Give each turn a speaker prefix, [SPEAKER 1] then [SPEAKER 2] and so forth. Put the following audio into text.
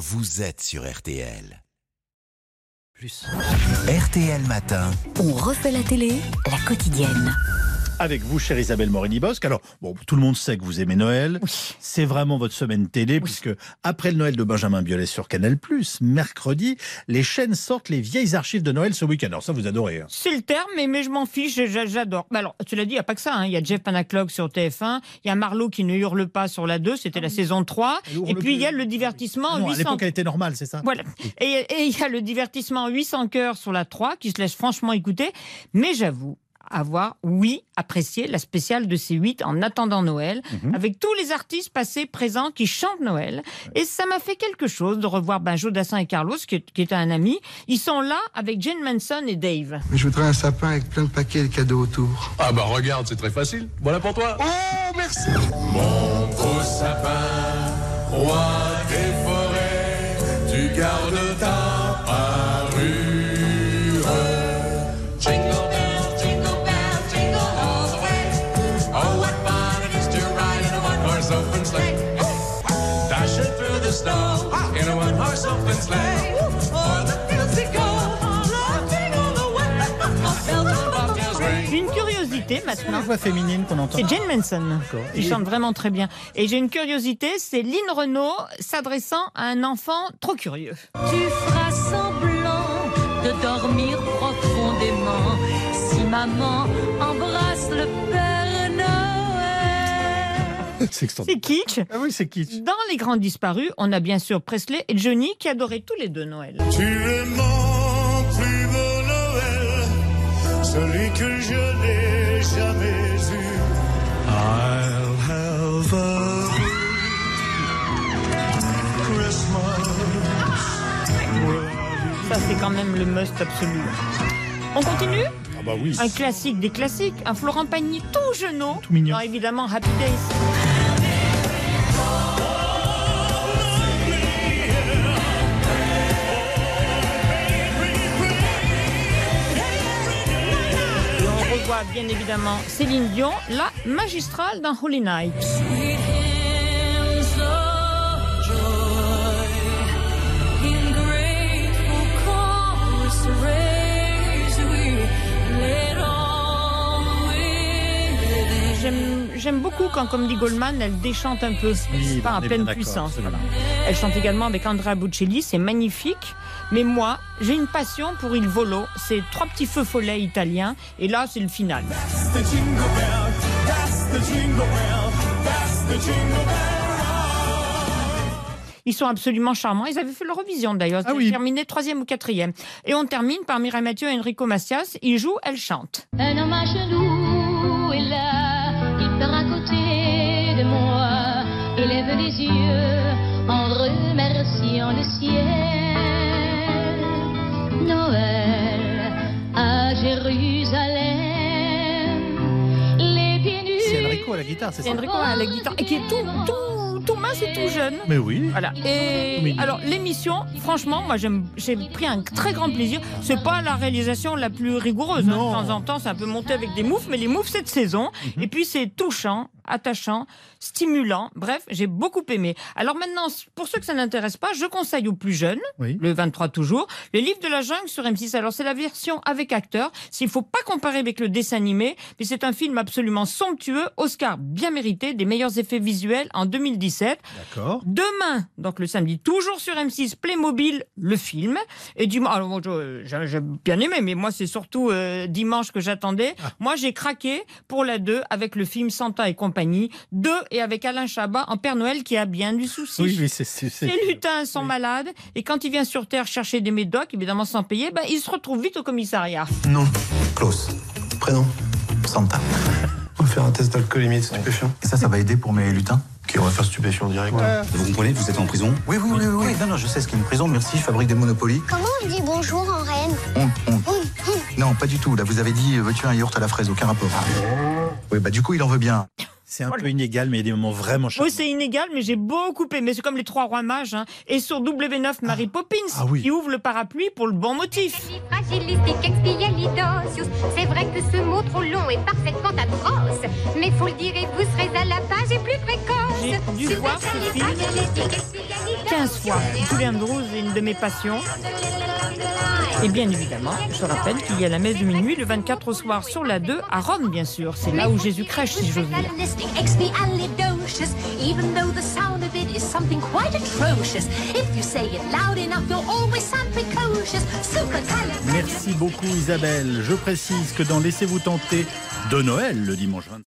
[SPEAKER 1] vous êtes sur RTL.
[SPEAKER 2] Plus.
[SPEAKER 1] RTL Matin.
[SPEAKER 3] On refait la télé, la quotidienne.
[SPEAKER 2] Avec vous, chère Isabelle Morini-Bosque. Alors, bon, tout le monde sait que vous aimez Noël. C'est vraiment votre semaine télé, puisque après le Noël de Benjamin Biolay sur Canal+, mercredi, les chaînes sortent les vieilles archives de Noël ce week-end. Alors ça, vous adorez. hein.
[SPEAKER 4] C'est le terme, mais, mais je m'en fiche, j'a- j'adore. Alors, tu l'as dit, il n'y a pas que ça. hein. Il y a Jeff Panaclock sur TF1, il y a Marlowe qui ne hurle pas sur la 2, c'était la saison 3.
[SPEAKER 2] Elle hurle
[SPEAKER 4] Et puis il y a le divertissement
[SPEAKER 2] Ah non, à
[SPEAKER 4] 800
[SPEAKER 2] l'époque, elle était normale, c'est ça?
[SPEAKER 4] Voilà. Et et il y a le divertissement 800 cœurs sur la 3 qui se laisse franchement écouter. Mais j'avoue avoir, oui, apprécié la spéciale de C8 en attendant Noël,
[SPEAKER 2] Mhm.
[SPEAKER 4] avec tous les artistes passés, présents qui chantent Noël. Et ça m'a fait quelque chose de revoir ben, Joe Dassin et Carlos, qui est un ami. Ils sont là avec Jane Manson et Dave.
[SPEAKER 5] Mais je voudrais un sapin avec plein de paquets de cadeaux autour.
[SPEAKER 6] Ah bah regarde, c'est très facile. Voilà pour toi.
[SPEAKER 5] Oh, merci
[SPEAKER 6] Mon gros sapin, roi des forêts, tu gardes ta parure. In a one-horse open sleigh.
[SPEAKER 4] Une curiosité maintenant.
[SPEAKER 2] voix féminine qu'on entend.
[SPEAKER 4] C'est Jane Manson qui
[SPEAKER 2] Et-
[SPEAKER 4] chante vraiment très bien. Et j'ai une curiosité, c'est Lynn Renault s'adressant à un enfant trop curieux.
[SPEAKER 7] Tu feras semblant de dormir profondément si maman embrasse le Père.
[SPEAKER 2] C'est
[SPEAKER 4] kitsch.
[SPEAKER 2] Ah oui, c'est kitsch.
[SPEAKER 4] Dans Les Grands Disparus, on a bien sûr Presley et Johnny qui adoraient tous les deux Noël.
[SPEAKER 6] Tu es mon plus beau Noël, celui que je n'ai jamais eu. I'll have a Christmas.
[SPEAKER 4] Ça, c'est quand même le must absolu. On continue
[SPEAKER 2] Ah bah oui.
[SPEAKER 4] Un classique des classiques, un Florent Pagny tout jeunot.
[SPEAKER 2] Tout mignon.
[SPEAKER 4] Non, évidemment, Happy Days. Évidemment Céline Dion, la magistrale dans Holy Night. J'aime, beaucoup quand, comme dit Goldman, elle déchante un peu,
[SPEAKER 2] Oui,
[SPEAKER 4] pas
[SPEAKER 2] est
[SPEAKER 4] pleine puissance. voilà. Elle chante également avec Andrea Bocelli, c'est magnifique. Mais moi, j'ai une passion pour Il Volo. C'est trois petits feux follets italiens. Et là, c'est le final.
[SPEAKER 6] The jingle bell, that's the jingle bell, that's the jingle bell.
[SPEAKER 4] Ils sont absolument charmants. Ils avaient fait l'Eurovision d'ailleurs.
[SPEAKER 2] Ah
[SPEAKER 4] Ils
[SPEAKER 2] oui.
[SPEAKER 4] avaient terminé troisième ou quatrième. Et on termine par Mireille Mathieu et Enrico Macias. Ils jouent, elle chante.
[SPEAKER 7] Un homme à yeux en remerciant le ciel. Noël à Jérusalem, les pieds nus.
[SPEAKER 2] C'est Enrico à la guitare, c'est ça
[SPEAKER 4] Enrico à la guitare. Et qui est tout, tout, tout mince et tout jeune.
[SPEAKER 2] Mais oui.
[SPEAKER 4] Voilà. Et alors l'émission, franchement, moi j'ai pris un très grand plaisir. C'est pas la réalisation la plus rigoureuse. hein. De temps en temps, c'est un peu monté avec des moufs, mais les moufs cette saison.
[SPEAKER 2] Mhm.
[SPEAKER 4] Et puis c'est touchant, attachant, stimulant. Bref, j'ai beaucoup aimé. Alors maintenant, pour ceux que ça n'intéresse pas, je conseille aux plus jeunes,
[SPEAKER 2] Oui.
[SPEAKER 4] le 23 toujours, le livre de la jungle sur M6. Alors c'est la version avec acteurs. S'il faut pas comparer avec le dessin animé, mais c'est un film absolument somptueux, Oscar bien mérité, des meilleurs effets visuels en 2017.
[SPEAKER 2] D'accord.
[SPEAKER 4] Demain, donc le samedi, toujours sur M6, Playmobil, le film. Et dimanche, alors j'ai bien aimé, mais moi c'est surtout euh, dimanche que j'attendais.
[SPEAKER 2] Ah.
[SPEAKER 4] Moi j'ai craqué pour la 2 avec le film Santa et compagnie. 2 et avec Alain Chabat en Père Noël qui a bien du souci.
[SPEAKER 2] Oui, oui, c'est.
[SPEAKER 4] Les lutins sont
[SPEAKER 2] oui.
[SPEAKER 4] malades et quand il vient sur Terre chercher des médocs, évidemment sans payer, ben, il se retrouve vite au commissariat.
[SPEAKER 5] Non. Klaus. Prénom Santa. On va faire un test d'alcoolémie de stupéfiant.
[SPEAKER 8] Et ça, ça va aider pour mes lutins
[SPEAKER 5] Qui on va faire stupéfiant direct.
[SPEAKER 8] Vous comprenez, vous êtes en prison Oui, oui, oui, oui. oui. Non, non, je sais ce qu'est une prison. Merci, je fabrique des monopolies.
[SPEAKER 9] Comment on dit bonjour en reine
[SPEAKER 8] On, on. Non, pas du tout. Là, vous avez dit, euh, veux-tu un yaourt à la fraise? Aucun rapport. Oui, bah du coup, il en veut bien.
[SPEAKER 2] C'est un peu inégal, mais il y a des moments vraiment charmants.
[SPEAKER 4] Oui, c'est inégal, mais j'ai beaucoup aimé. C'est comme les trois rois mages. hein. Et sur W9, Mary Poppins,
[SPEAKER 2] Ah oui.
[SPEAKER 4] qui ouvre le parapluie pour le bon motif.
[SPEAKER 9] C'est vrai que ce mot trop long est parfaitement atroce. Mais faut le dire et vous serez à la page et plus précoce.
[SPEAKER 4] J'ai dû voir ce film.
[SPEAKER 9] Supercalifragilistique, expialidocious.
[SPEAKER 4] 15 fois. Julian Andrews est une de mes passions. Et bien évidemment, je rappelle qu'il y a la messe de minuit le 24 au soir sur la 2 à Rome, bien sûr. C'est là où Jésus crèche, si j'ose dire.
[SPEAKER 2] Merci beaucoup Isabelle. Je précise que dans Laissez-vous tenter de Noël le dimanche 20